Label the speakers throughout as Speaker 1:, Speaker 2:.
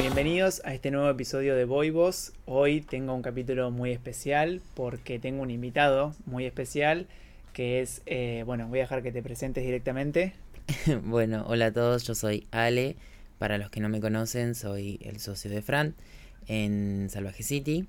Speaker 1: Bienvenidos a este nuevo episodio de Voivos. Hoy tengo un capítulo muy especial porque tengo un invitado muy especial que es, eh, bueno, voy a dejar que te presentes directamente.
Speaker 2: bueno, hola a todos, yo soy Ale. Para los que no me conocen, soy el socio de Fran en Salvaje City.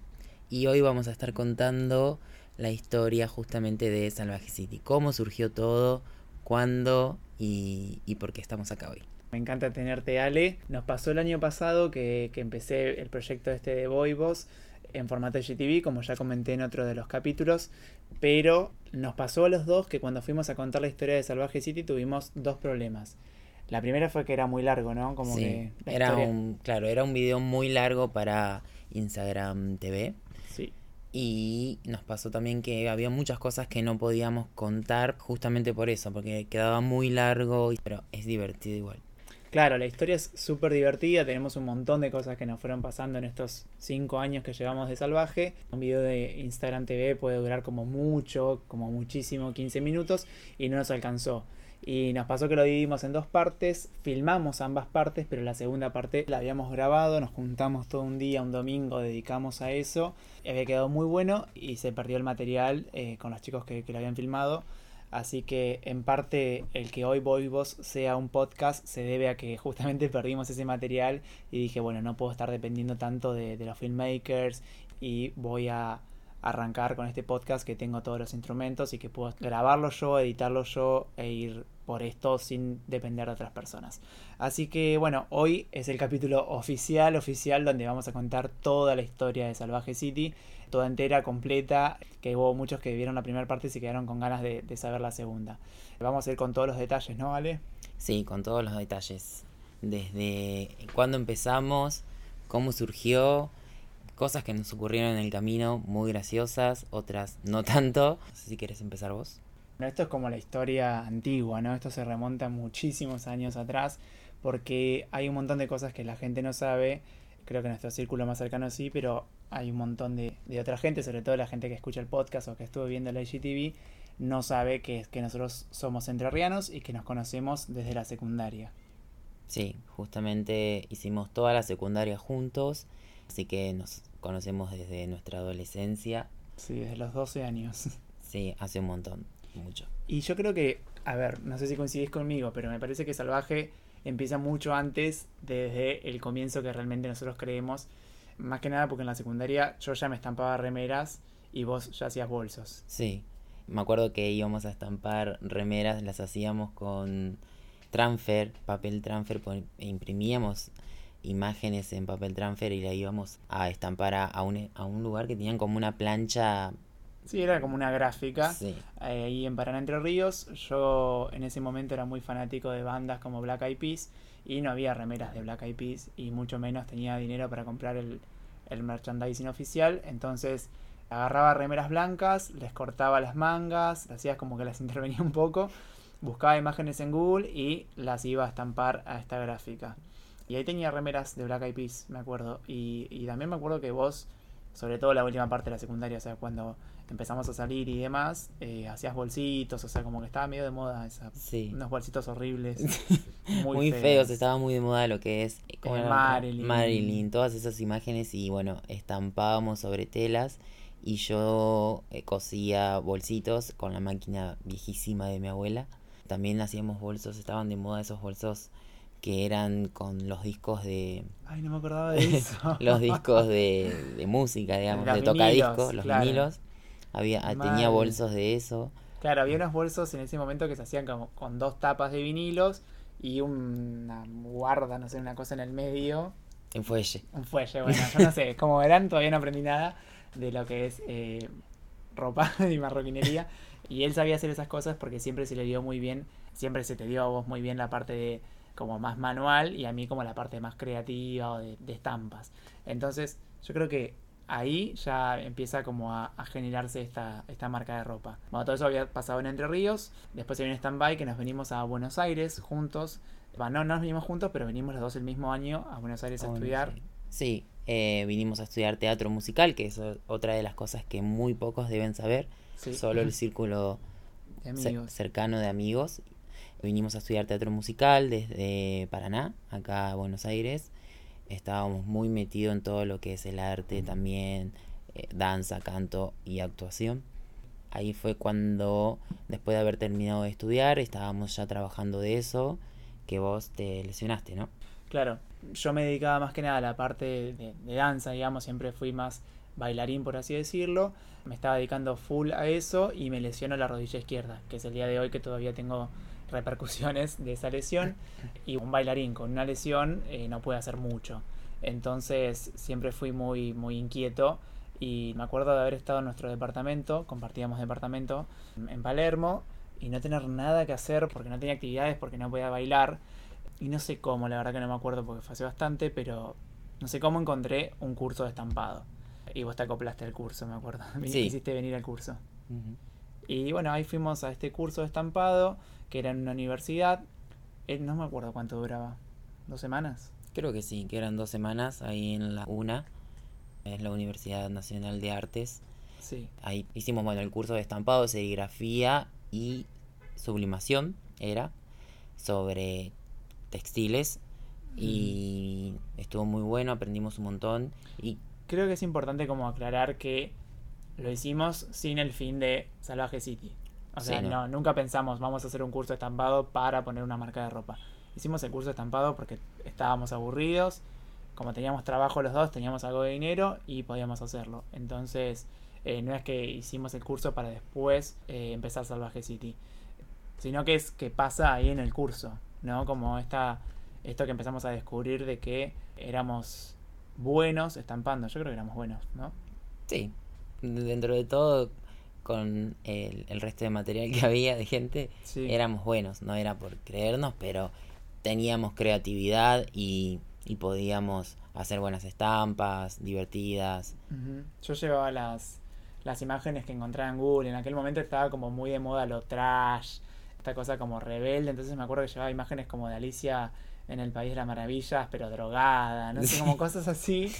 Speaker 2: Y hoy vamos a estar contando la historia justamente de Salvaje City. Cómo surgió todo, cuándo y, y por qué estamos acá hoy.
Speaker 1: Me encanta tenerte, Ale. Nos pasó el año pasado que, que empecé el proyecto este de Voivos en formato GTV, como ya comenté en otro de los capítulos, pero nos pasó a los dos que cuando fuimos a contar la historia de Salvaje City tuvimos dos problemas. La primera fue que era muy largo, ¿no?
Speaker 2: Como que era un, claro, era un video muy largo para Instagram TV.
Speaker 1: Sí.
Speaker 2: Y nos pasó también que había muchas cosas que no podíamos contar justamente por eso, porque quedaba muy largo, pero es divertido igual.
Speaker 1: Claro, la historia es súper divertida, tenemos un montón de cosas que nos fueron pasando en estos cinco años que llevamos de salvaje. Un video de Instagram TV puede durar como mucho, como muchísimo, 15 minutos y no nos alcanzó. Y nos pasó que lo dividimos en dos partes, filmamos ambas partes, pero la segunda parte la habíamos grabado, nos juntamos todo un día, un domingo, dedicamos a eso. Había quedado muy bueno y se perdió el material eh, con los chicos que, que lo habían filmado. Así que en parte el que hoy Vos sea un podcast se debe a que justamente perdimos ese material y dije, bueno, no puedo estar dependiendo tanto de, los filmmakers y voy a arrancar con este podcast que tengo todos los instrumentos y que puedo grabarlo yo, editarlo yo e ir por esto sin depender de otras personas. Así que bueno, hoy es el capítulo oficial, oficial, donde vamos a contar toda la historia de Salvaje City toda entera, completa, que hubo muchos que vieron la primera parte y se quedaron con ganas de, saber la segunda. Vamos a ir con todos los detalles, ¿no, Ale?
Speaker 2: Sí, con todos los detalles. Desde cuándo empezamos, cómo surgió, cosas que nos ocurrieron en el camino, muy graciosas, otras no tanto. No sé si quieres empezar vos.
Speaker 1: Bueno, esto es como la historia antigua, ¿no? Esto se remonta muchísimos años atrás porque hay un montón de cosas que la gente no sabe creo que nuestro círculo más cercano sí, pero hay un montón de, otra gente, sobre todo la gente que escucha el podcast o que estuvo viendo la IGTV, no sabe que, que nosotros somos entrerrianos y que nos conocemos desde la secundaria.
Speaker 2: Sí, justamente hicimos toda la secundaria juntos, así que nos conocemos desde nuestra adolescencia.
Speaker 1: Sí, desde los 12 años.
Speaker 2: Sí, hace un montón, mucho.
Speaker 1: Y yo creo que, a ver, no sé si coincidís conmigo, pero me parece que Salvaje empieza mucho antes, desde el comienzo que realmente nosotros creemos. Más que nada porque en la secundaria yo ya me estampaba remeras y vos ya hacías bolsos.
Speaker 2: Sí, me acuerdo que íbamos a estampar remeras, las hacíamos con transfer, papel transfer, imprimíamos imágenes en papel transfer y la íbamos a estampar a, un, a un lugar que tenían como una plancha
Speaker 1: Sí, era como una gráfica. ahí en Paraná Entre Ríos. Yo en ese momento era muy fanático de bandas como Black Eyed Peas y no había remeras de Black Eyed Peas y mucho menos tenía dinero para comprar el, el merchandising oficial. Entonces agarraba remeras blancas, les cortaba las mangas, hacías como que las intervenía un poco, buscaba imágenes en Google y las iba a estampar a esta gráfica. Y ahí tenía remeras de Black Eyed Peas, me acuerdo. Y, y también me acuerdo que vos, sobre todo la última parte de la secundaria, o sea, cuando empezamos a salir y demás, eh, hacías bolsitos, o sea, como que estaba medio de moda esa, unos bolsitos horribles.
Speaker 2: muy, feos. estaba muy de moda lo que es
Speaker 1: Marilyn.
Speaker 2: Marilyn, todas esas imágenes y bueno, estampábamos sobre telas y yo eh, cosía bolsitos con la máquina viejísima de mi abuela. También hacíamos bolsos, estaban de moda esos bolsos que eran con los discos de...
Speaker 1: Ay, no me acordaba de eso.
Speaker 2: los discos de, de música, digamos, de tocadiscos, los vinilos. Había, ah, tenía bolsos de eso.
Speaker 1: Claro, había unos bolsos en ese momento que se hacían como con dos tapas de vinilos y una guarda, no sé, una cosa en el medio.
Speaker 2: Un fuelle.
Speaker 1: Un fuelle, bueno, yo no sé, como verán, todavía no aprendí nada de lo que es eh, ropa y marroquinería. Y él sabía hacer esas cosas porque siempre se le dio muy bien, siempre se te dio a vos muy bien la parte de como más manual y a mí como la parte más creativa o de estampas. Entonces, yo creo que ahí ya empieza como a, generarse esta, esta marca de ropa. Bueno, todo eso había pasado en Entre Ríos, después se viene stand-by que nos venimos a Buenos Aires juntos. Bueno, no nos vinimos juntos, pero venimos los dos el mismo año a Buenos Aires a, estudiar.
Speaker 2: Sí, eh, vinimos a estudiar teatro musical, que es otra de las cosas que muy pocos deben saber. Solo el círculo cercano de amigos. Vinimos a estudiar teatro musical desde Paraná, acá a Buenos Aires. Estábamos muy metidos en todo lo que es el arte también, eh, danza, canto y actuación. Ahí fue cuando, después de haber terminado de estudiar, estábamos ya trabajando de eso, que vos te lesionaste, ¿no?
Speaker 1: Claro, yo me dedicaba más que nada a la parte de, de danza, digamos, siempre fui más bailarín, por así decirlo. Me estaba dedicando full a eso y me lesionó la rodilla izquierda, que es el día de hoy que todavía tengo repercusiones de esa lesión. Y un bailarín con una lesión eh, no puede hacer mucho. Entonces siempre fui muy, muy inquieto y me acuerdo de haber estado en nuestro departamento, compartíamos departamento en Palermo y no tener nada que hacer porque no tenía actividades, porque no podía bailar. Y no sé cómo, la verdad que no me acuerdo porque fue hace bastante, pero no sé cómo encontré un curso de estampado. Y vos te acoplaste al curso, me acuerdo.
Speaker 2: Sí.
Speaker 1: Hiciste venir al curso. Y bueno, ahí fuimos a este curso de estampado, que era en una universidad. Eh, no me acuerdo cuánto duraba. ¿Dos semanas?
Speaker 2: Creo que sí, que eran dos semanas ahí en la UNA, es la Universidad Nacional de Artes.
Speaker 1: Sí.
Speaker 2: Ahí hicimos bueno, el curso de estampado, serigrafía y sublimación, era, sobre textiles. Y estuvo muy bueno, aprendimos un montón. Y
Speaker 1: Creo que es importante como aclarar que lo hicimos sin el fin de Salvaje City. O sea,
Speaker 2: Sí, ¿no?
Speaker 1: no, nunca pensamos vamos a hacer un curso estampado para poner una marca de ropa. Hicimos el curso estampado porque estábamos aburridos, como teníamos trabajo los dos, teníamos algo de dinero y podíamos hacerlo. Entonces, eh, no es que hicimos el curso para después eh, empezar Salvaje City, sino que es que pasa ahí en el curso, ¿no? Como esta, esto que empezamos a descubrir de que éramos buenos estampando. Yo creo que éramos buenos, ¿no?
Speaker 2: sí, dentro de todo, con el, el resto de material que había de gente,
Speaker 1: Sí.
Speaker 2: éramos buenos, no era por creernos, pero teníamos creatividad y, y podíamos hacer buenas estampas, divertidas.
Speaker 1: Ujú. Yo llevaba las, las imágenes que encontraba en Google. En aquel momento estaba como muy de moda lo trash, esta cosa como rebelde. Entonces me acuerdo que llevaba imágenes como de Alicia en el País de las Maravillas, pero drogada, no sé, como cosas así.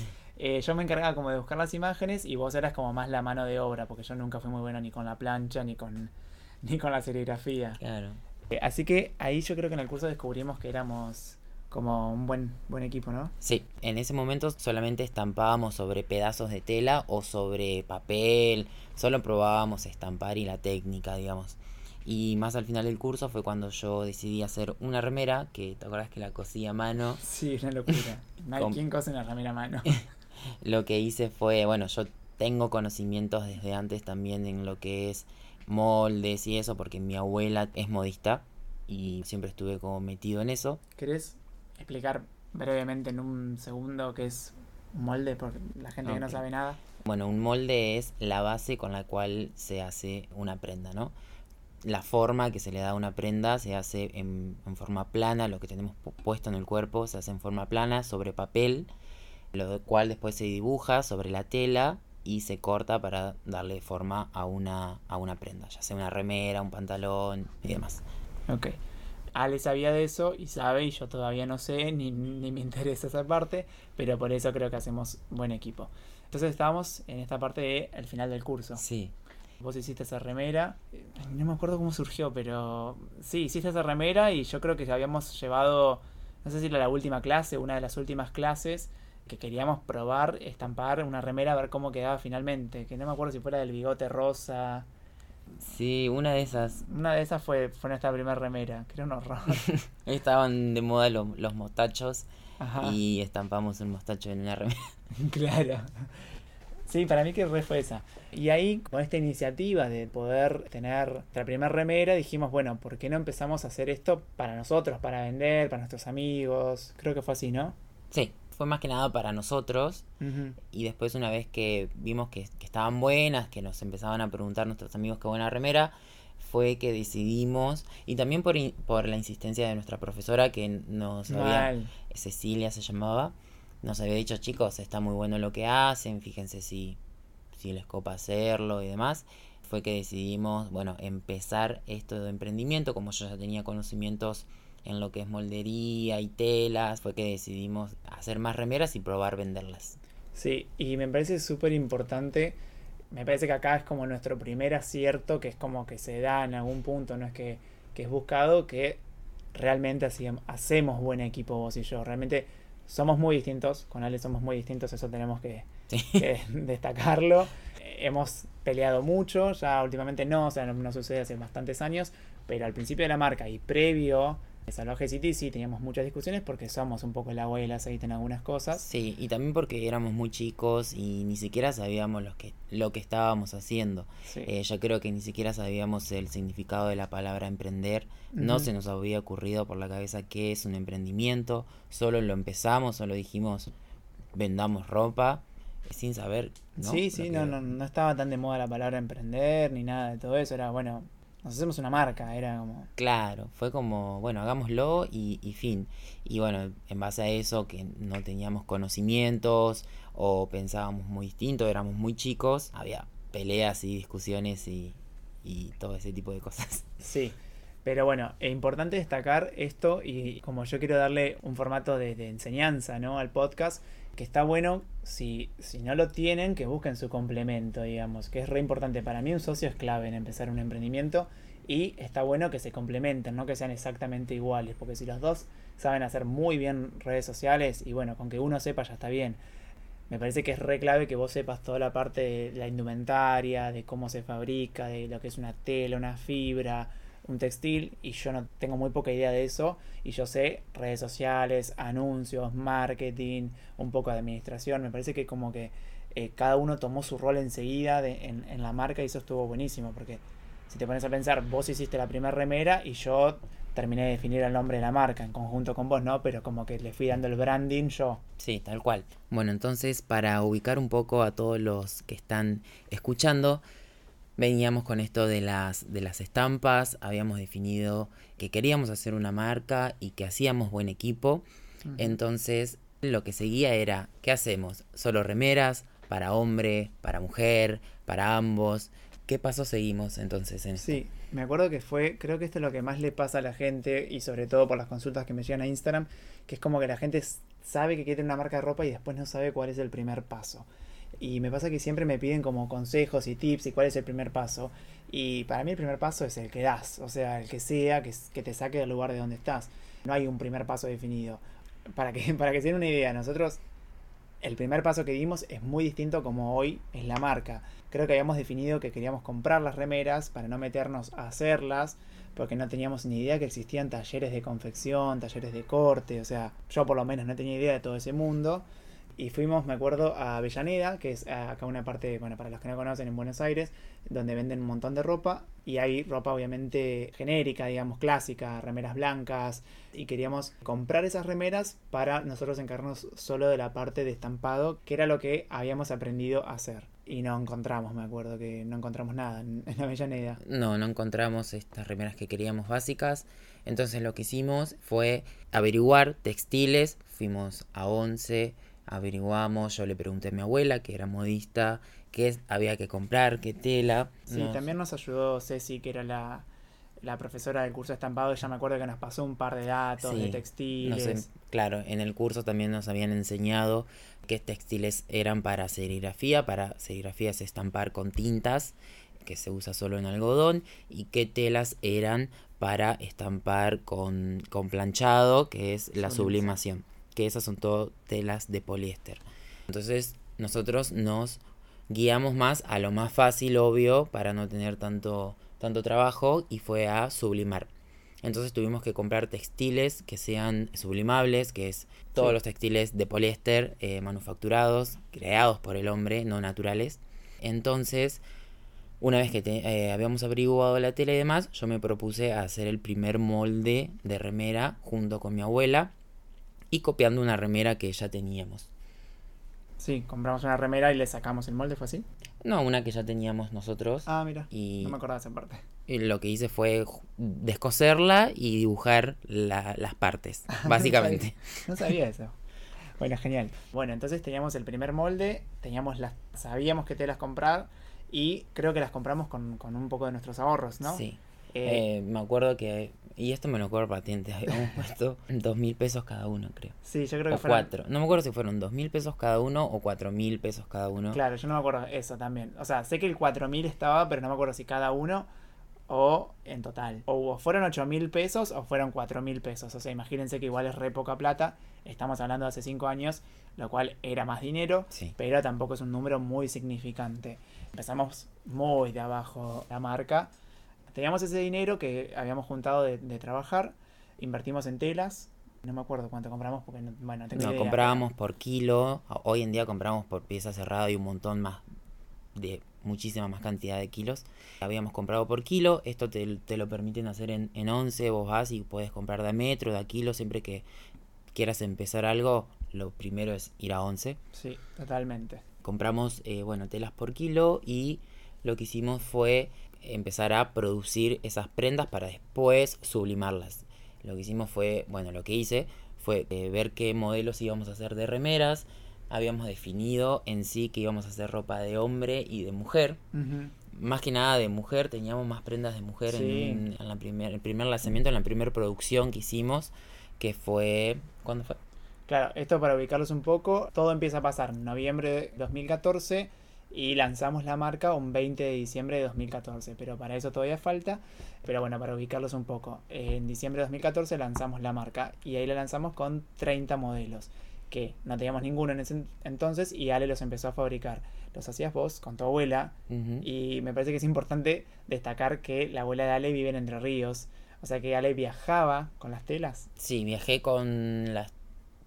Speaker 1: Eh, yo me encargaba como de buscar las imágenes y vos eras como más la mano de obra, porque yo nunca fui muy bueno ni con la plancha ni con, ni con la serigrafía.
Speaker 2: Claro.
Speaker 1: Eh, Así que ahí yo creo que en el curso descubrimos que éramos como un buen, buen equipo, ¿no?
Speaker 2: Sí, en ese momento solamente estampábamos sobre pedazos de tela o sobre papel, solo probábamos estampar y la técnica, digamos. Y más al final del curso fue cuando yo decidí hacer una remera, que te acuerdas que la cosí a mano.
Speaker 1: Sí, una locura. No hay quien cose una ramera a mano.
Speaker 2: Lo que hice fue, bueno, yo tengo conocimientos desde antes también en lo que es moldes y eso, porque mi abuela es modista y siempre estuve como metido en eso.
Speaker 1: ¿Querés explicar brevemente en un segundo qué es un molde? Porque la gente que no sabe nada.
Speaker 2: Bueno, un molde es la base con la cual se hace una prenda, ¿no? La forma que se le da a una prenda se hace en, en forma plana, lo que tenemos pu- puesto en el cuerpo se hace en forma plana sobre papel, lo cual después se dibuja sobre la tela y se corta para darle forma a una, a una prenda, ya sea una remera, un pantalón y demás.
Speaker 1: Ok. Ale sabía de eso y sabe, y yo todavía no sé, ni, ni me interesa esa parte, pero por eso creo que hacemos buen equipo. Entonces estábamos en esta parte de el final del curso.
Speaker 2: Sí,
Speaker 1: Vos hiciste esa remera, eh, no me acuerdo cómo surgió, pero sí, hiciste esa remera y yo creo que habíamos llevado, no sé si era la última clase, una de las últimas clases, que queríamos probar, estampar una remera, a ver cómo quedaba finalmente, que no me acuerdo si fuera del bigote rosa.
Speaker 2: sí, una de esas.
Speaker 1: Una de esas fue, fue nuestra primera remera, que era un horror.
Speaker 2: Estaban de moda los, los mostachos
Speaker 1: Ajá,
Speaker 2: y estampamos un mostacho en una remera.
Speaker 1: claro. Sí, para mí que re fue esa. Y ahí, con esta iniciativa de poder tener nuestra primera remera, dijimos, bueno, ¿por qué no empezamos a hacer esto para nosotros, para vender, para nuestros amigos? Creo que fue así, ¿no?
Speaker 2: Sí, fue más que nada para nosotros y después una vez que vimos que, que estaban buenas, que nos empezaban a preguntar nuestros amigos qué buena remera, fue que decidimos, y también por, por la insistencia de nuestra profesora que nos había. Cecilia se llamaba, nos había dicho chicos, está muy bueno lo que hacen, fíjense si, si les copa hacerlo y demás. Fue que decidimos, bueno, empezar esto de emprendimiento, como yo ya tenía conocimientos en lo que es moldería y telas, fue que decidimos hacer más remeras y probar venderlas.
Speaker 1: Sí, y me parece súper importante. Me parece que acá es como nuestro primer acierto, que es como que se da en algún punto, no es que, que es buscado, que realmente hacíam- hacemos buen equipo vos y yo. Realmente somos muy distintos, con Ale somos muy distintos, eso tenemos que, que destacarlo. Hemos peleado mucho, ya últimamente no, o sea, no, no sucede hace bastantes años, pero al principio de la marca y previo en Salvaje City sí teníamos muchas discusiones porque somos un poco el agua y el aceite en algunas cosas.
Speaker 2: Sí, y también porque éramos muy chicos y ni siquiera sabíamos lo que, lo que estábamos haciendo. Eh, yo creo que ni siquiera sabíamos el significado de la palabra emprender. No se nos había ocurrido por la cabeza qué es un emprendimiento. Solo lo empezamos, solo dijimos vendamos ropa sin saber.
Speaker 1: ¿no? Sí, sí, no, no, no estaba tan de moda la palabra emprender ni nada de todo eso. Era, bueno, nos hacemos una marca, era como...
Speaker 2: Claro, fue como, bueno, hagámoslo y, y, fin. Y bueno, en base a eso, que no teníamos conocimientos o pensábamos muy distinto, éramos muy chicos, había peleas y discusiones y, y todo ese tipo de cosas.
Speaker 1: Sí, pero bueno, es importante destacar esto y como yo quiero darle un formato de, de enseñanza ¿no? al podcast, que está bueno, si, si no lo tienen, que busquen su complemento, digamos, que es re importante. Para mí un socio es clave en empezar un emprendimiento y está bueno que se complementen, no que sean exactamente iguales, porque si los dos saben hacer muy bien redes sociales y bueno, con que uno sepa ya está bien. Me parece que es re clave que vos sepas toda la parte de la indumentaria, de cómo se fabrica, de lo que es una tela, una fibra, un textil y yo no tengo muy poca idea de eso y yo sé redes sociales, anuncios, marketing, un poco de administración, me parece que como que eh, cada uno tomó su rol enseguida de, en, en, la marca y eso estuvo buenísimo porque si te pones a pensar, vos hiciste la primera remera y yo terminé de definir el nombre de la marca en conjunto con vos, ¿no? Pero como que le fui dando el branding yo.
Speaker 2: Sí, tal cual. Bueno, entonces para ubicar un poco a todos los que están escuchando, veníamos con esto de las, de las estampas, habíamos definido que queríamos hacer una marca y que hacíamos buen equipo. Entonces, lo que seguía era, ¿qué hacemos? ¿Solo remeras? ¿Para hombre? ¿Para mujer? ¿Para ambos? ¿Qué paso seguimos entonces en
Speaker 1: Sí, me acuerdo que fue, creo que esto es lo que más le pasa a la gente y sobre todo por las consultas que me llegan a Instagram, que es como que la gente sabe que quiere una marca de ropa y después no sabe cuál es el primer paso. Y me pasa que siempre me piden como consejos y tips y cuál es el primer paso. Y para mí el primer paso es el que das, o sea, el que sea, que, que te saque del lugar de donde estás. No hay un primer paso definido. Para que, para que se den una idea, nosotros el primer paso que dimos es muy distinto como hoy es la marca. Creo que habíamos definido que queríamos comprar las remeras para no meternos a hacerlas, porque no teníamos ni idea que existían talleres de confección, talleres de corte, o sea, yo por lo menos no tenía idea de todo ese mundo. Y fuimos, me acuerdo, a Avellaneda, que es acá una parte, bueno, para los que no conocen, en Buenos Aires, donde venden un montón de ropa. Y hay ropa obviamente genérica, digamos, clásica, remeras blancas. Y queríamos comprar esas remeras para nosotros encargarnos solo de la parte de estampado, que era lo que habíamos aprendido a hacer. Y no encontramos, me acuerdo que no encontramos nada en, en Avellaneda.
Speaker 2: No, no encontramos estas remeras que queríamos básicas. Entonces lo que hicimos fue averiguar textiles. Fuimos a Once averiguamos, yo le pregunté a mi abuela, que era modista, qué había que comprar, qué tela.
Speaker 1: Sí, también nos ayudó Ceci, que era la, la, profesora del curso de estampado, ella me acuerdo que nos pasó un par de datos de textiles.
Speaker 2: claro, en el curso también nos habían enseñado qué textiles eran para serigrafía, para serigrafía es estampar con tintas, que se usa solo en algodón, y qué telas eran para estampar con, con planchado, que es la sublimación que esas son todo telas de poliéster. Entonces nosotros nos guiamos más a lo más fácil, obvio, para no tener tanto, tanto trabajo y fue a sublimar. Entonces tuvimos que comprar textiles que sean sublimables, que es todos los textiles de poliéster eh, manufacturados, creados por el hombre, no naturales. Entonces, una vez que eh, habíamos averiguado la tela y demás, yo me propuse hacer el primer molde de remera junto con mi abuela y copiando una remera que ya teníamos.
Speaker 1: Sí, compramos una remera y le sacamos el molde, ¿fue así?
Speaker 2: No, una que ya teníamos nosotros.
Speaker 1: Ah, mira. Y no me acordaba esa parte.
Speaker 2: Y lo que hice fue descoserla y dibujar las partes, básicamente.
Speaker 1: no, sabía, eso. Bueno, genial. Bueno, entonces teníamos el primer molde, teníamos las, sabíamos que te las comprar y creo que las compramos con, con un poco de nuestros ahorros, ¿no?
Speaker 2: Sí. Eh, eh, me acuerdo que y esto me lo acuerdo patente. Habíamos puesto dos mil pesos cada uno, creo.
Speaker 1: Sí, yo creo
Speaker 2: que fueron... cuatro. No me acuerdo si fueron dos mil pesos cada uno o cuatro mil pesos cada uno.
Speaker 1: Claro, yo no me acuerdo eso también. O sea, sé que el cuatro mil estaba, pero no me acuerdo si cada uno o en total. O fueron 8 mil pesos o fueron 4 mil pesos. O sea, imagínense que igual es re poca plata. Estamos hablando de hace 5 años, lo cual era más dinero,
Speaker 2: Sí.
Speaker 1: pero tampoco es un número muy significante. Empezamos muy de abajo la marca. Teníamos ese dinero que habíamos juntado de, de trabajar, invertimos en telas. No me acuerdo cuánto compramos porque no, bueno, no tengo
Speaker 2: No,
Speaker 1: idea.
Speaker 2: comprábamos por kilo. Hoy en día compramos por pieza cerrada y un montón más de muchísima más cantidad de kilos. Habíamos comprado por kilo. Esto te, te lo permiten hacer en, en 11. Vos vas y puedes comprar de a metro, de a kilo. Siempre que quieras empezar algo, lo primero es ir a 11.
Speaker 1: Sí, totalmente.
Speaker 2: compramos eh, bueno telas por kilo y lo que hicimos fue empezar a producir esas prendas para después sublimarlas lo que hicimos fue bueno lo que hice fue eh, ver qué modelos íbamos a hacer de remeras habíamos definido en sí que íbamos a hacer ropa de hombre y de mujer más que nada de mujer teníamos más prendas de mujer
Speaker 1: Sí.
Speaker 2: en, en la primer, el primer lanzamiento en la primera producción que hicimos que fue ¿cuándo fue?
Speaker 1: Claro, esto para ubicarlos un poco, todo empieza a pasar en noviembre de 2014 y lanzamos la marca un 20 de diciembre de 2014, pero para eso todavía falta. Pero bueno, para ubicarlos un poco, en diciembre de 2014 lanzamos la marca y ahí la lanzamos con 30 modelos, que no teníamos ninguno en ese en- entonces y Ale los empezó a fabricar. Los hacías vos con tu abuela y me parece que es importante destacar que la abuela de Ale vive en Entre Ríos, o sea que Ale viajaba con las telas.
Speaker 2: Sí, viajé con las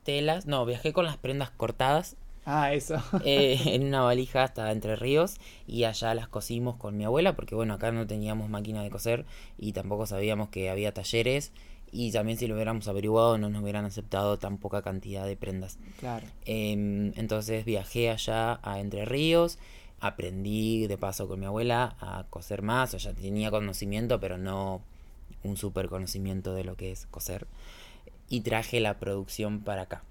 Speaker 2: telas, no, viajé con las prendas cortadas
Speaker 1: Ah, eso.
Speaker 2: eh, en una valija hasta Entre Ríos y allá las cosimos con mi abuela porque bueno, acá no teníamos máquina de coser y tampoco sabíamos que había talleres y también si lo hubiéramos averiguado no nos hubieran aceptado tan poca cantidad de prendas.
Speaker 1: Claro.
Speaker 2: Em, entonces viajé allá a Entre Ríos, aprendí de paso con mi abuela a coser más, o ya tenía conocimiento, pero no un super conocimiento de lo que es coser. Y traje la producción para acá.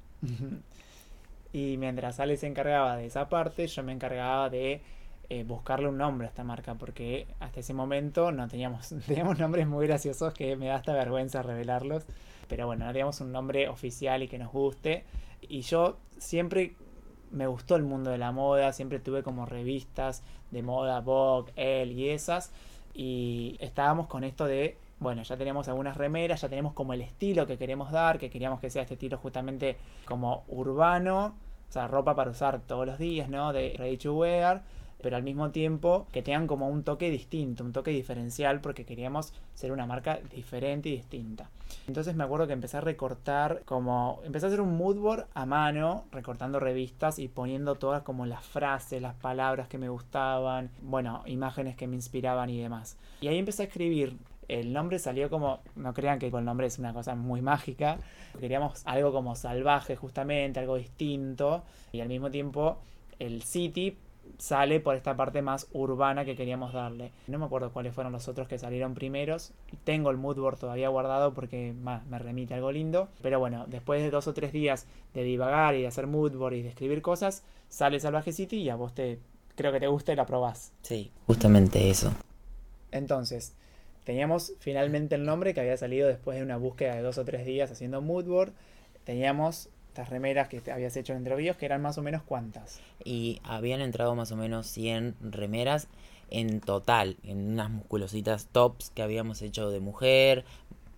Speaker 1: Y mientras Ale se encargaba de esa parte, yo me encargaba de eh, buscarle un nombre a esta marca, porque hasta ese momento no teníamos, teníamos nombres muy graciosos que me da hasta vergüenza revelarlos. Pero bueno, no teníamos un nombre oficial y que nos guste. Y yo siempre me gustó el mundo de la moda, siempre tuve como revistas de moda, Vogue, Elle y esas. Y estábamos con esto de, bueno, ya tenemos algunas remeras, ya tenemos como el estilo que queremos dar, que queríamos que sea este estilo justamente como urbano, o sea, ropa para usar todos los días, ¿no? De ready to wear, pero al mismo tiempo que tengan como un toque distinto, un toque diferencial, porque queríamos ser una marca diferente y distinta. Entonces me acuerdo que empecé a recortar como, empecé a hacer un mood board a mano, recortando revistas y poniendo todas como las frases, las palabras que me gustaban, bueno, imágenes que me inspiraban y demás. Y ahí empecé a escribir. El nombre salió como, no crean que el nombre es una cosa muy mágica, queríamos algo como salvaje justamente, algo distinto y al mismo tiempo el city sale por esta parte más urbana que queríamos darle. No me acuerdo cuáles fueron los otros que salieron primeros. Tengo el mood board todavía guardado porque más me remite algo lindo. Pero bueno, después de dos o tres días de divagar y de hacer mood board y de escribir cosas, sale Salvaje City y a vos te creo que te gusta y la probás.
Speaker 2: Sí, justamente eso.
Speaker 1: Entonces, teníamos finalmente el nombre que había salido después de una búsqueda de dos o tres días haciendo mood board. Teníamos estas remeras que habías hecho en Entre Ríos, que eran más o menos cuántas.
Speaker 2: Y habían entrado más o menos 100 remeras en total, en unas musculositas tops que habíamos hecho de mujer,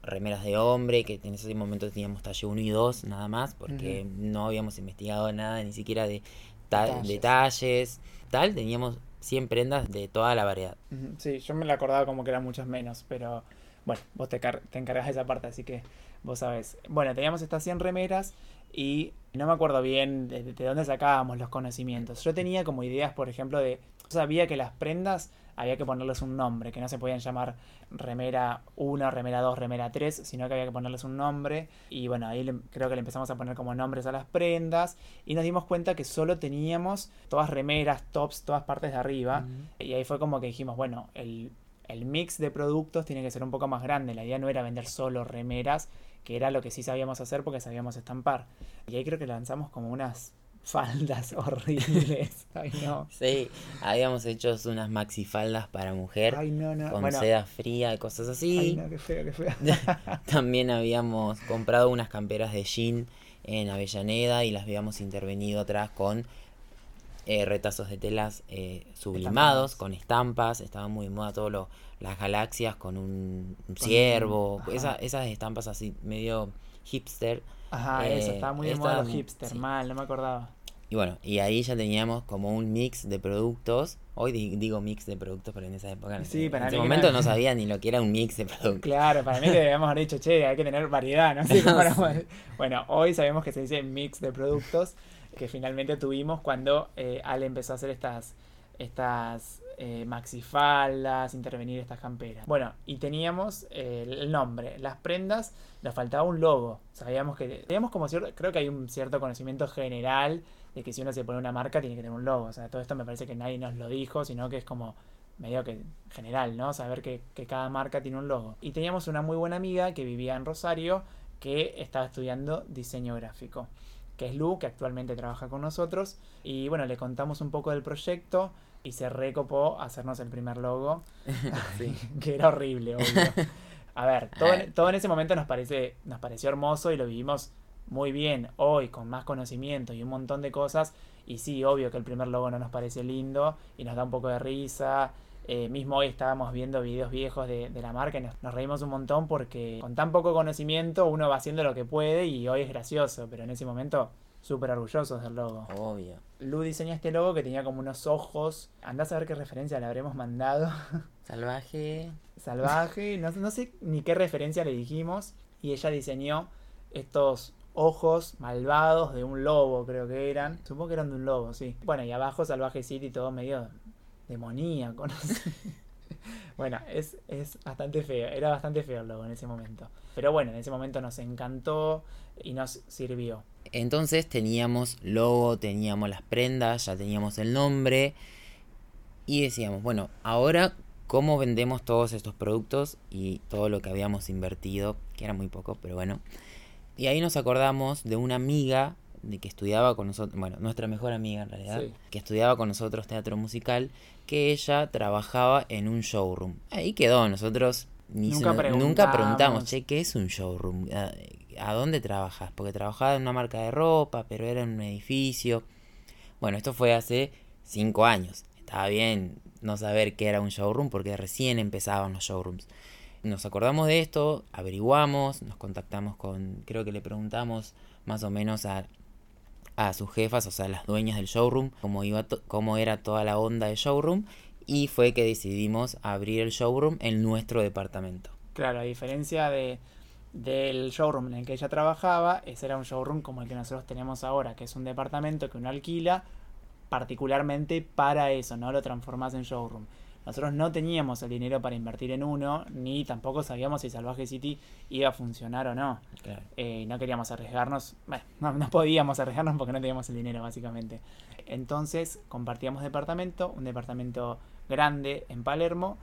Speaker 2: remeras de hombre, que en ese momento teníamos talle 1 y 2 nada más, porque no habíamos investigado nada ni siquiera de ta-
Speaker 1: Detalles.
Speaker 2: detalles. Tal, teníamos 100 prendas de toda la variedad.
Speaker 1: Sí, yo me la acordaba como que eran muchas menos, pero bueno, vos te, te encargas de esa parte, así que vos sabés. Bueno, teníamos estas 100 remeras y no me acuerdo bien de, de dónde sacábamos los conocimientos. Yo tenía como ideas, por ejemplo, de... Yo sabía que las prendas había que ponerles un nombre, que no se podían llamar remera 1, remera 2, remera 3, sino que había que ponerles un nombre. Y bueno, ahí le- creo que le empezamos a poner como nombres a las prendas y nos dimos cuenta que solo teníamos todas remeras, tops, todas partes de arriba. Y ahí fue como que dijimos, bueno, el, el mix de productos tiene que ser un poco más grande. La idea no era vender solo remeras, que era lo que sí sabíamos hacer porque sabíamos estampar. Y ahí creo que lanzamos como unas faldas horribles. Ay, no.
Speaker 2: Sí, habíamos hecho unas maxifaldas para mujer
Speaker 1: Ay, no, no.
Speaker 2: con
Speaker 1: Bueno,
Speaker 2: seda fría y cosas así.
Speaker 1: ay, no, qué feo, qué feo.
Speaker 2: También habíamos comprado unas camperas de jean en Avellaneda y las habíamos intervenido atrás con eh, retazos de telas eh, sublimados, con estampas, estaban muy de moda todo lo, las galaxias con un, ciervo, esas estampas así medio hipster.
Speaker 1: Ajá, eso, estaba muy de moda los hipster, mal, no me acordaba.
Speaker 2: Y bueno, y ahí ya teníamos como un mix de productos. Hoy digo mix de productos, pero en esa época, sí, en ese momento no... sabía ni lo que era un mix de productos.
Speaker 1: Claro, para mí que debíamos haber dicho, che, hay que tener variedad, ¿no? Bueno, hoy sabemos que se dice mix de productos, que finalmente tuvimos cuando eh, Ale empezó a hacer estas, estas eh, maxifaldas, intervenir estas camperas. Bueno, y teníamos eh, el nombre, las prendas, nos faltaba un logo. Sabíamos que, teníamos como cierto, creo que hay un cierto conocimiento general de que si uno se pone una marca tiene que tener un logo. O sea, todo esto me parece que nadie nos lo dijo, sino que es como medio que general, ¿no? Saber que, cada marca tiene un logo. Y teníamos una muy buena amiga que vivía en Rosario que estaba estudiando diseño gráfico, que es Lu, que actualmente trabaja con nosotros. Y bueno, le contamos un poco del proyecto y se recopó hacernos el primer logo, que era horrible, obvio. A ver, todo en, todo en ese momento nos, parece, nos pareció hermoso y lo vivimos muy bien hoy con más conocimiento y un montón de cosas. Y sí, obvio que el primer logo no nos parece lindo y nos da un poco de risa. Eh, mismo hoy estábamos viendo videos viejos de, la marca y nos, reímos un montón porque con tan poco conocimiento uno va haciendo lo que puede y hoy es gracioso, pero en ese momento súper orgullosos del logo.
Speaker 2: Obvio.
Speaker 1: Lu diseñó este logo que tenía como unos ojos. Andás a ver qué referencia le habremos mandado.
Speaker 2: Salvaje.
Speaker 1: Salvaje. No, no sé ni qué referencia le dijimos. Y ella diseñó estos ojos malvados de un lobo, creo que eran. Supongo que eran de un lobo, sí. Bueno, y abajo Salvaje City, todo medio demoníaco, no bueno, es, es bastante feo, era bastante feo el logo en ese momento. Pero bueno, en ese momento nos encantó y nos sirvió.
Speaker 2: Entonces teníamos logo, teníamos las prendas, ya teníamos el nombre y decíamos, bueno, ahora cómo vendemos todos estos productos y todo lo que habíamos invertido, que era muy poco, pero bueno, y ahí nos acordamos de una amiga de que estudiaba con nosotros, bueno, nuestra mejor amiga en realidad, que estudiaba con nosotros teatro musical, que ella trabajaba en un showroom. Ahí quedó, nosotros nunca, preguntamos, che, ¿qué es un showroom? ¿A, dónde trabajas? Porque trabajaba en una marca de ropa, pero era en un edificio. Bueno, esto fue hace cinco años. Estaba bien no saber qué era un showroom porque recién empezaban los showrooms nos acordamos de esto, averiguamos, nos contactamos con, creo que le preguntamos más o menos a, a sus jefas, o sea, las dueñas del showroom, cómo, iba cómo era toda la onda del showroom, y fue que decidimos abrir el showroom en nuestro departamento.
Speaker 1: Claro, a diferencia de, del showroom en el que ella trabajaba, ese era un showroom como el que nosotros tenemos ahora, que es un departamento que uno alquila particularmente para eso, no lo transformas en showroom. Nosotros no teníamos el dinero para invertir en uno, ni tampoco sabíamos si Salvaje City iba a funcionar o no. Eh, no queríamos arriesgarnos, bueno, no, podíamos arriesgarnos porque no teníamos el dinero, básicamente. Entonces compartíamos departamento, un departamento grande en Palermo,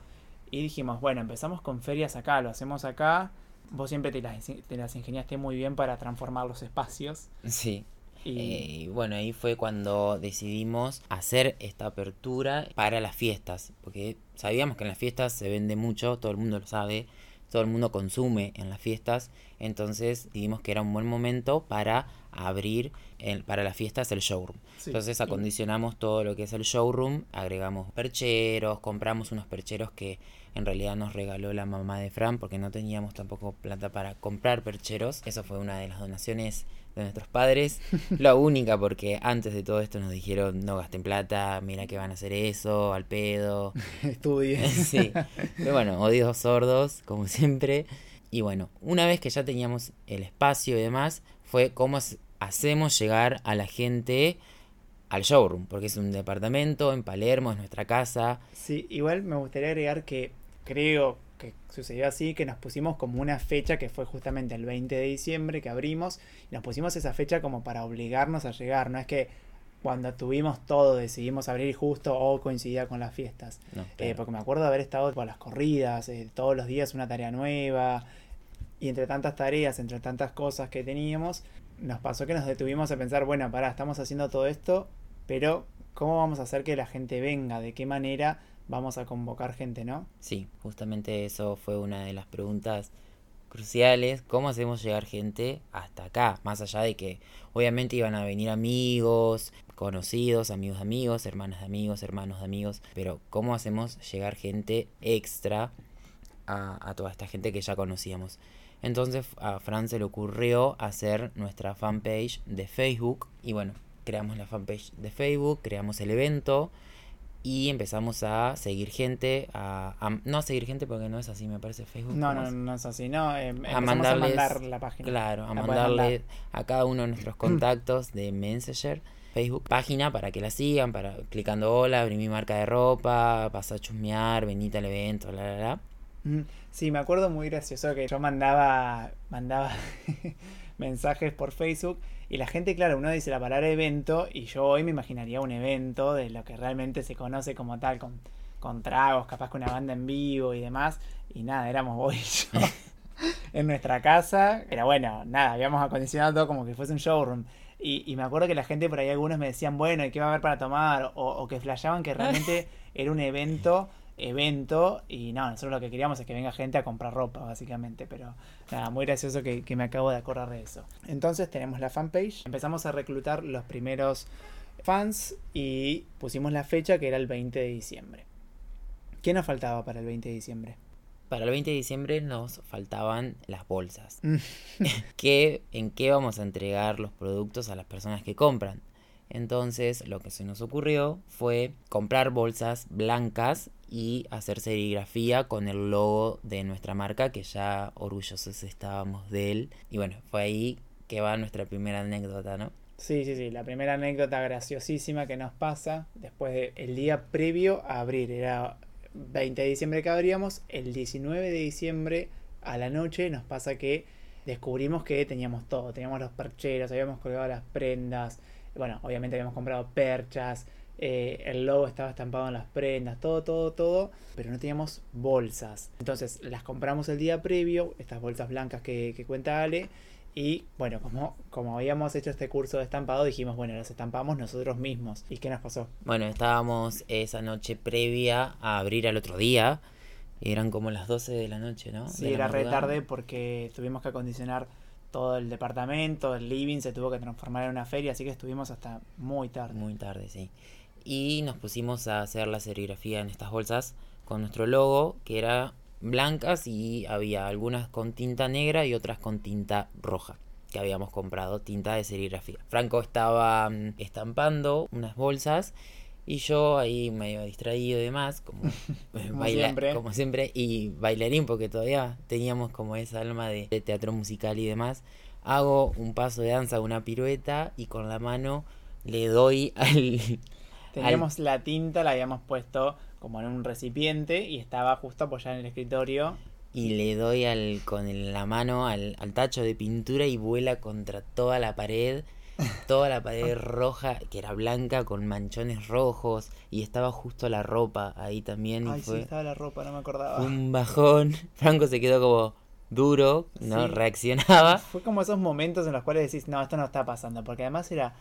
Speaker 1: y dijimos, bueno, empezamos con ferias acá, lo hacemos acá. Vos siempre te las, te las ingeniaste muy bien para transformar los espacios.
Speaker 2: Sí. Y... Eh, bueno, ahí fue cuando decidimos hacer esta apertura para las fiestas, porque sabíamos que en las fiestas se vende mucho, todo el mundo lo sabe, todo el mundo consume en las fiestas, entonces decidimos que era un buen momento para abrir el, para las fiestas el showroom. Entonces acondicionamos todo lo que es el showroom, agregamos percheros, compramos unos percheros que en realidad nos regaló la mamá de Fran porque no teníamos tampoco plata para comprar percheros. Eso fue una de las donaciones de nuestros padres. La única porque antes de todo esto nos dijeron no gasten plata, mira que van a hacer eso, al pedo.
Speaker 1: Estudien.
Speaker 2: sí. Pero bueno, odios sordos, como siempre. Y bueno, una vez que ya teníamos el espacio y demás, fue cómo hacemos llegar a la gente al showroom, porque es un departamento en Palermo, es nuestra casa.
Speaker 1: Sí, igual me gustaría agregar que creo que sucedió así, que nos pusimos como una fecha que fue justamente el 20 de diciembre que abrimos, y nos pusimos esa fecha como para obligarnos a llegar, no es que cuando tuvimos todo decidimos abrir justo o coincidía con las fiestas, eh, porque me acuerdo de haber estado con las corridas, eh, todos los días una tarea nueva, y entre tantas tareas, entre tantas cosas que teníamos, nos pasó que nos detuvimos a pensar, bueno, pará, estamos haciendo todo esto, pero ¿cómo vamos a hacer que la gente venga? ¿De qué manera? Vamos a convocar gente, ¿no?
Speaker 2: Sí, justamente eso fue una de las preguntas cruciales, cómo hacemos llegar gente hasta acá, más allá de que obviamente iban a venir amigos, conocidos, amigos de amigos, hermanas de amigos, hermanos de amigos, pero ¿cómo hacemos llegar gente extra a, a toda esta gente que ya conocíamos? Entonces a Fran se le ocurrió hacer nuestra fanpage de Facebook y bueno, creamos la fanpage de Facebook, creamos el evento y empezamos a seguir gente, a, a- no a seguir gente porque no es así, me parece Facebook.
Speaker 1: No,
Speaker 2: ¿cómo
Speaker 1: no, no es así, no. eh,
Speaker 2: a mandarles,
Speaker 1: a mandar la página.
Speaker 2: claro, a mandarle
Speaker 1: mandar.
Speaker 2: a cada uno de nuestros contactos de Messenger, Facebook, página para que la sigan, para clicando hola, abrí mi marca de ropa, pasa a chusmear, venite al evento, la la la.
Speaker 1: Mm, Sí, me acuerdo muy gracioso que yo mandaba, mandaba mensajes por Facebook y la gente, claro, uno dice la palabra evento y yo hoy me imaginaría un evento de lo que realmente se conoce como tal, con, con tragos, capaz que una banda en vivo y demás. Y nada, éramos vos y yo en nuestra casa. Pero bueno, nada, habíamos acondicionado todo como que fuese un showroom. Y, y me acuerdo que la gente por ahí algunos me decían, bueno, ¿y qué va a haber para tomar? O, o que flasheaban que realmente era un evento, evento, y no, nosotros lo que queríamos es que venga gente a comprar ropa, básicamente, pero nada, muy gracioso que, que me acabo de acordar de eso. Entonces tenemos la fanpage, empezamos a reclutar los primeros fans y pusimos la fecha que era el 20 de diciembre. ¿Qué nos faltaba para el 20 de diciembre?
Speaker 2: Para el 20 de diciembre nos faltaban las bolsas.
Speaker 1: Mm.
Speaker 2: ¿Qué, ¿En qué vamos a entregar los productos a las personas que compran? Entonces lo que se nos ocurrió fue comprar bolsas blancas y hacer serigrafía con el logo de nuestra marca, que ya orgullosos estábamos de él. Y bueno, fue ahí que va nuestra primera anécdota, ¿no?
Speaker 1: Sí, sí, sí, la primera anécdota graciosísima que nos pasa después del día previo a abrir, era 20 de diciembre que abríamos, el 19 de diciembre a la noche nos pasa que descubrimos que teníamos todo, teníamos los percheros, habíamos colgado las prendas, bueno, obviamente habíamos comprado perchas, eh, el logo estaba estampado en las prendas, todo, todo, todo, pero no teníamos bolsas. Entonces las compramos el día previo, estas bolsas blancas que, que cuenta Ale, y bueno, como, como habíamos hecho este curso de estampado, dijimos, bueno, las estampamos nosotros mismos. ¿Y qué nos pasó?
Speaker 2: Bueno, estábamos esa noche previa a abrir al otro día. y Eran como las 12 de la noche, ¿no?
Speaker 1: Sí,
Speaker 2: De
Speaker 1: era re tarde porque tuvimos que acondicionar todo el departamento, el living se tuvo que transformar en una feria, así que estuvimos hasta muy tarde.
Speaker 2: Muy tarde, sí. Y nos pusimos a hacer la serigrafía en estas bolsas con nuestro logo, que era blancas y había algunas con tinta negra y otras con tinta roja, que habíamos comprado, tinta de serigrafía. Franco estaba mm, estampando unas bolsas y yo ahí medio distraído y demás, como,
Speaker 1: Como siempre.
Speaker 2: como siempre, y bailarín, porque todavía teníamos como esa alma de, de teatro musical y demás. Hago un paso de danza, una pirueta y con la mano le doy al,
Speaker 1: Teníamos la tinta, la habíamos puesto como en un recipiente y estaba justo apoyada en el escritorio.
Speaker 2: y le doy al, con la mano al, al tacho de pintura y vuela contra toda la pared, toda la pared roja, que era blanca con manchones rojos, y estaba justo la ropa ahí también, y
Speaker 1: Ay, sí,
Speaker 2: fue
Speaker 1: estaba la ropa, no me acordaba.
Speaker 2: un bajón. Franco se quedó como duro, no
Speaker 1: Sí.
Speaker 2: reaccionaba.
Speaker 1: Fue como esos momentos en los cuales decís, no, esto no está pasando, porque además era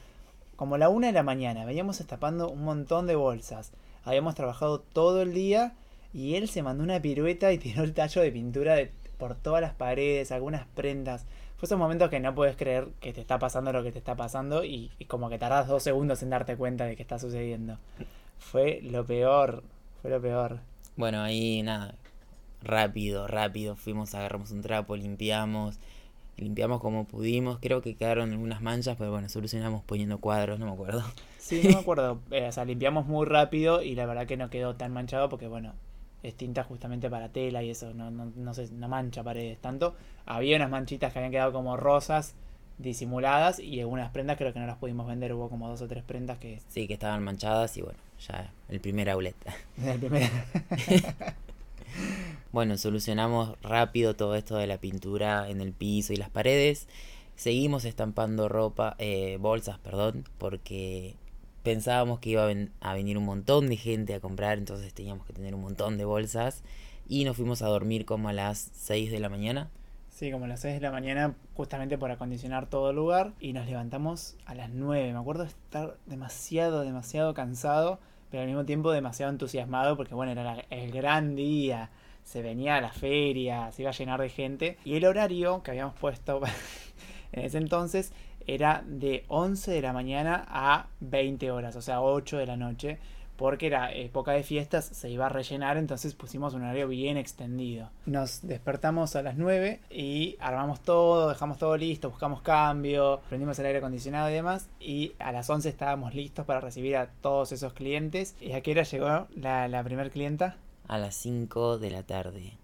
Speaker 1: como la una de la mañana, veníamos estapando un montón de bolsas, habíamos trabajado todo el día y él se mandó una pirueta y tiró el tallo de pintura por todas las paredes, algunas prendas. Fue esos momentos que no puedes creer que te está pasando lo que te está pasando y, y como que tardás dos segundos en darte cuenta de que está sucediendo. Fue lo peor, fue lo peor.
Speaker 2: Bueno, ahí nada, rápido, rápido, fuimos, agarramos un trapo, limpiamos, limpiamos como pudimos, creo que quedaron algunas manchas, pero bueno, solucionamos poniendo cuadros, no me acuerdo.
Speaker 1: Sí, no me acuerdo. Eh, o sea, limpiamos muy rápido y la verdad que no quedó tan manchado porque, bueno, es tinta justamente para tela y eso, no, no, no, se, no mancha paredes tanto. Había unas manchitas que habían quedado como rosas disimuladas y algunas prendas creo que no las pudimos vender. Hubo como dos o tres prendas que...
Speaker 2: Sí, que estaban manchadas y bueno, ya el primer outlet.
Speaker 1: El primer...
Speaker 2: Bueno, solucionamos rápido todo esto de la pintura en el piso y las paredes. Seguimos estampando ropa, eh, bolsas, perdón, porque pensábamos que iba a, ven- a venir un montón de gente a comprar, entonces teníamos que tener un montón de bolsas. Y nos fuimos a dormir como a las 6 de la mañana.
Speaker 1: Sí, como a las 6 de la mañana, justamente por acondicionar todo el lugar. Y nos levantamos a las 9. Me acuerdo estar demasiado, demasiado cansado, pero al mismo tiempo demasiado entusiasmado porque, bueno, era la- el gran día. Se venía a la feria, se iba a llenar de gente. Y el horario que habíamos puesto en ese entonces era de 11 de la mañana a 20 horas, o sea, 8 de la noche porque era época de fiestas, se iba a rellenar, entonces pusimos un horario bien extendido. Nos despertamos a las 9 y armamos todo, dejamos todo listo, buscamos cambio, prendimos el aire acondicionado y demás, y a las 11 estábamos listos para recibir a todos esos clientes. ¿Y a qué hora llegó la, la primer clienta?
Speaker 2: A las 5 de la tarde.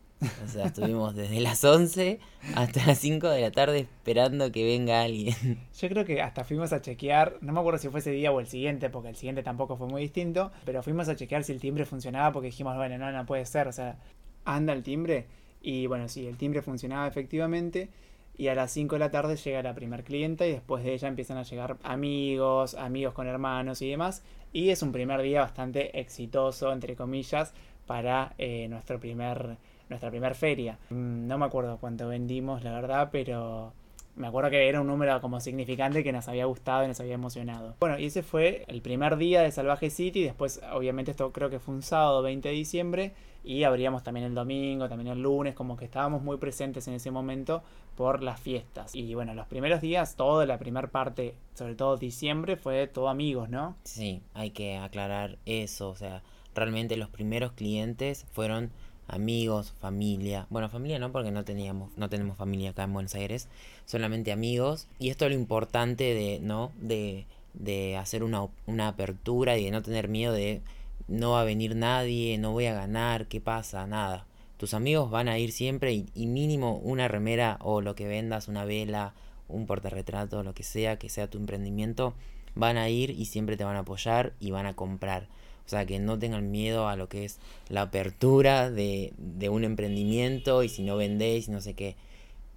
Speaker 2: O sea, estuvimos desde las 11 hasta las 5 de la tarde esperando que venga alguien.
Speaker 1: Yo creo que hasta fuimos a chequear, no me acuerdo si fue ese día o el siguiente, porque el siguiente tampoco fue muy distinto, pero fuimos a chequear si el timbre funcionaba porque dijimos, bueno, no, no puede ser, o sea, anda el timbre. Y bueno, sí, el timbre funcionaba efectivamente. Y a las 5 de la tarde llega la primer clienta y después de ella empiezan a llegar amigos, amigos con hermanos y demás. Y es un primer día bastante exitoso, entre comillas, para eh, nuestro primer nuestra primera feria. Mm, no me acuerdo cuánto vendimos, la verdad, pero me acuerdo que era un número como significante que nos había gustado y nos había emocionado. Bueno, y ese fue el primer día de Salvaje City. Después, obviamente, esto creo que fue un sábado 20 de diciembre. Y abríamos también el domingo, también el lunes, como que estábamos muy presentes en ese momento por las fiestas. Y bueno, los primeros días, toda la primera parte, sobre todo diciembre, fue todo amigos, ¿no?
Speaker 2: Sí, hay que aclarar eso. O sea, realmente los primeros clientes fueron amigos, familia. Bueno, familia no, porque no teníamos, no tenemos familia acá en Buenos Aires, solamente amigos. Y esto es lo importante de, ¿no? De, de hacer una, una apertura y de no tener miedo de no va a venir nadie, no voy a ganar, ¿qué pasa? Nada. Tus amigos van a ir siempre y, y mínimo una remera o lo que vendas, una vela, un portarretrato, lo que sea, que sea tu emprendimiento, van a ir y siempre te van a apoyar y van a comprar. O sea, que no tengan miedo a lo que es la apertura de, de un emprendimiento y si no vendéis, no sé qué.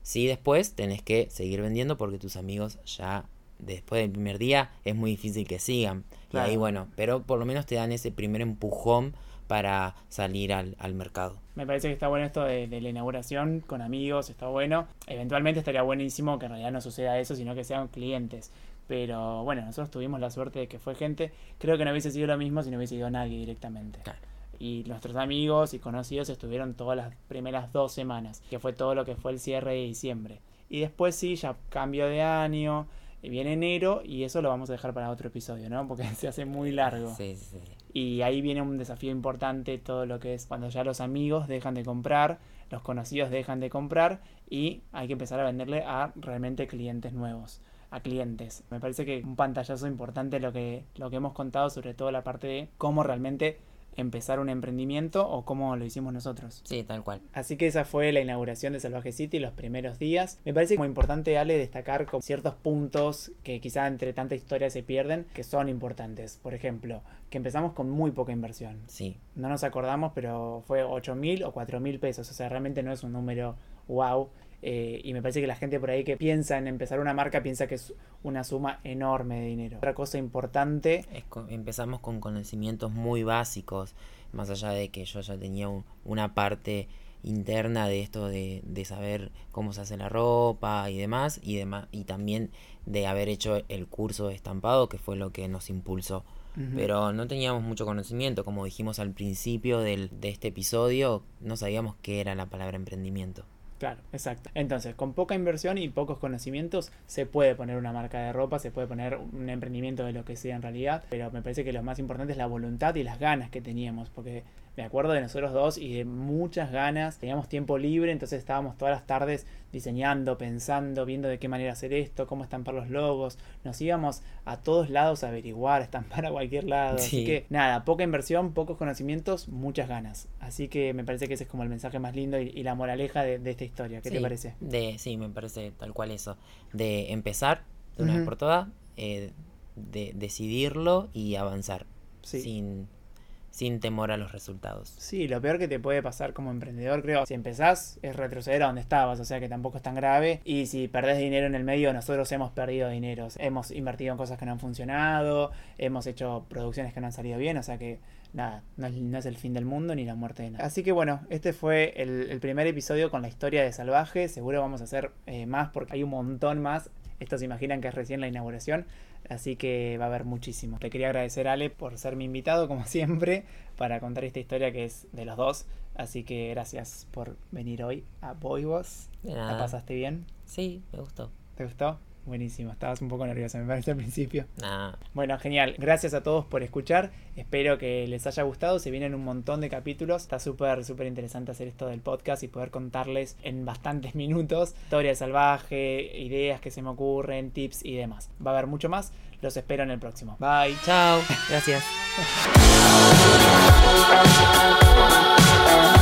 Speaker 2: Sí, después tenés que seguir vendiendo porque tus amigos ya después del primer día es muy difícil que sigan. Y ahí bueno, pero por lo menos te dan ese primer empujón para salir al, al mercado.
Speaker 1: Me parece que está bueno esto de, de, la inauguración con amigos, está bueno. Eventualmente estaría buenísimo que en realidad no suceda eso, sino que sean clientes. Pero bueno, nosotros tuvimos la suerte de que fue gente. Creo que no hubiese sido lo mismo si no hubiese ido nadie directamente.
Speaker 2: Claro.
Speaker 1: Y nuestros amigos y conocidos estuvieron todas las primeras dos semanas, que fue todo lo que fue el cierre de diciembre. Y después sí, ya cambio de año, viene enero y eso lo vamos a dejar para otro episodio, ¿no? Porque se hace muy largo.
Speaker 2: Sí, sí.
Speaker 1: Y ahí viene un desafío importante, todo lo que es cuando ya los amigos dejan de comprar, los conocidos dejan de comprar y hay que empezar a venderle a realmente clientes nuevos a clientes. Me parece que un pantallazo importante lo que, lo que hemos contado, sobre todo la parte de cómo realmente empezar un emprendimiento o cómo lo hicimos nosotros.
Speaker 2: Sí, tal cual.
Speaker 1: Así que esa fue la inauguración de Salvaje City, los primeros días. Me parece muy importante, Ale, destacar con ciertos puntos que quizá entre tanta historia se pierden, que son importantes. Por ejemplo, que empezamos con muy poca inversión.
Speaker 2: Sí.
Speaker 1: No nos acordamos, pero fue 8 mil o 4 mil pesos. O sea, realmente no es un número wow. Eh, y me parece que la gente por ahí que piensa en empezar una marca piensa que es una suma enorme de dinero. Otra cosa importante
Speaker 2: es con, empezamos con conocimientos muy básicos, más allá de que yo ya tenía un, una parte interna de esto de, de, saber cómo se hace la ropa y demás y demás y también de haber hecho el curso de estampado que fue lo que nos impulsó uh -huh. pero no teníamos mucho conocimiento como dijimos al principio del, de este episodio no sabíamos qué era la palabra emprendimiento
Speaker 1: Claro, exacto. Entonces, con poca inversión y pocos conocimientos se puede poner una marca de ropa, se puede poner un emprendimiento de lo que sea en realidad, pero me parece que lo más importante es la voluntad y las ganas que teníamos, porque me acuerdo de nosotros dos y de muchas ganas, teníamos tiempo libre, entonces estábamos todas las tardes diseñando, pensando, viendo de qué manera hacer esto, cómo estampar los logos, nos íbamos a todos lados a averiguar, a estampar a cualquier lado, sí. así que nada, poca inversión, pocos conocimientos, muchas ganas, así que me parece que ese es como el mensaje más lindo y, y la moraleja de, de, esta historia, ¿qué
Speaker 2: sí,
Speaker 1: te parece?
Speaker 2: De, sí, me parece tal cual eso, de empezar de una uh -huh. vez por todas, eh, de decidirlo y avanzar,
Speaker 1: sí.
Speaker 2: sin sin temor a los resultados.
Speaker 1: Sí, lo peor que te puede pasar como emprendedor, creo, si empezás es retroceder a donde estabas, o sea que tampoco es tan grave. Y si perdés dinero en el medio, nosotros hemos perdido dinero. Hemos invertido en cosas que no han funcionado, hemos hecho producciones que no han salido bien, o sea que nada, no es, el fin del mundo ni la muerte de nada. Así que bueno, este fue el, primer episodio con la historia de Salvaje. Seguro vamos a hacer eh, más porque hay un montón más. Esto se imaginan que es recién la inauguración, así que va a haber muchísimo. Le quería agradecer Ale por ser mi invitado, como siempre, para contar esta historia que es de los dos. Así que gracias por venir hoy a Boy Boss. ¿La pasaste bien?
Speaker 2: Sí, me gustó.
Speaker 1: ¿Te gustó? Buenísimo, estabas un poco nerviosa, me parece al principio.
Speaker 2: Nah.
Speaker 1: Bueno, genial. Gracias a todos por escuchar. Espero que les haya gustado. Se vienen un montón de capítulos. Está súper, súper interesante hacer esto del podcast y poder contarles en bastantes minutos historia salvaje, ideas que se me ocurren, tips y demás. Va a haber mucho más. Los espero en el próximo. Bye.
Speaker 2: Chao. Gracias.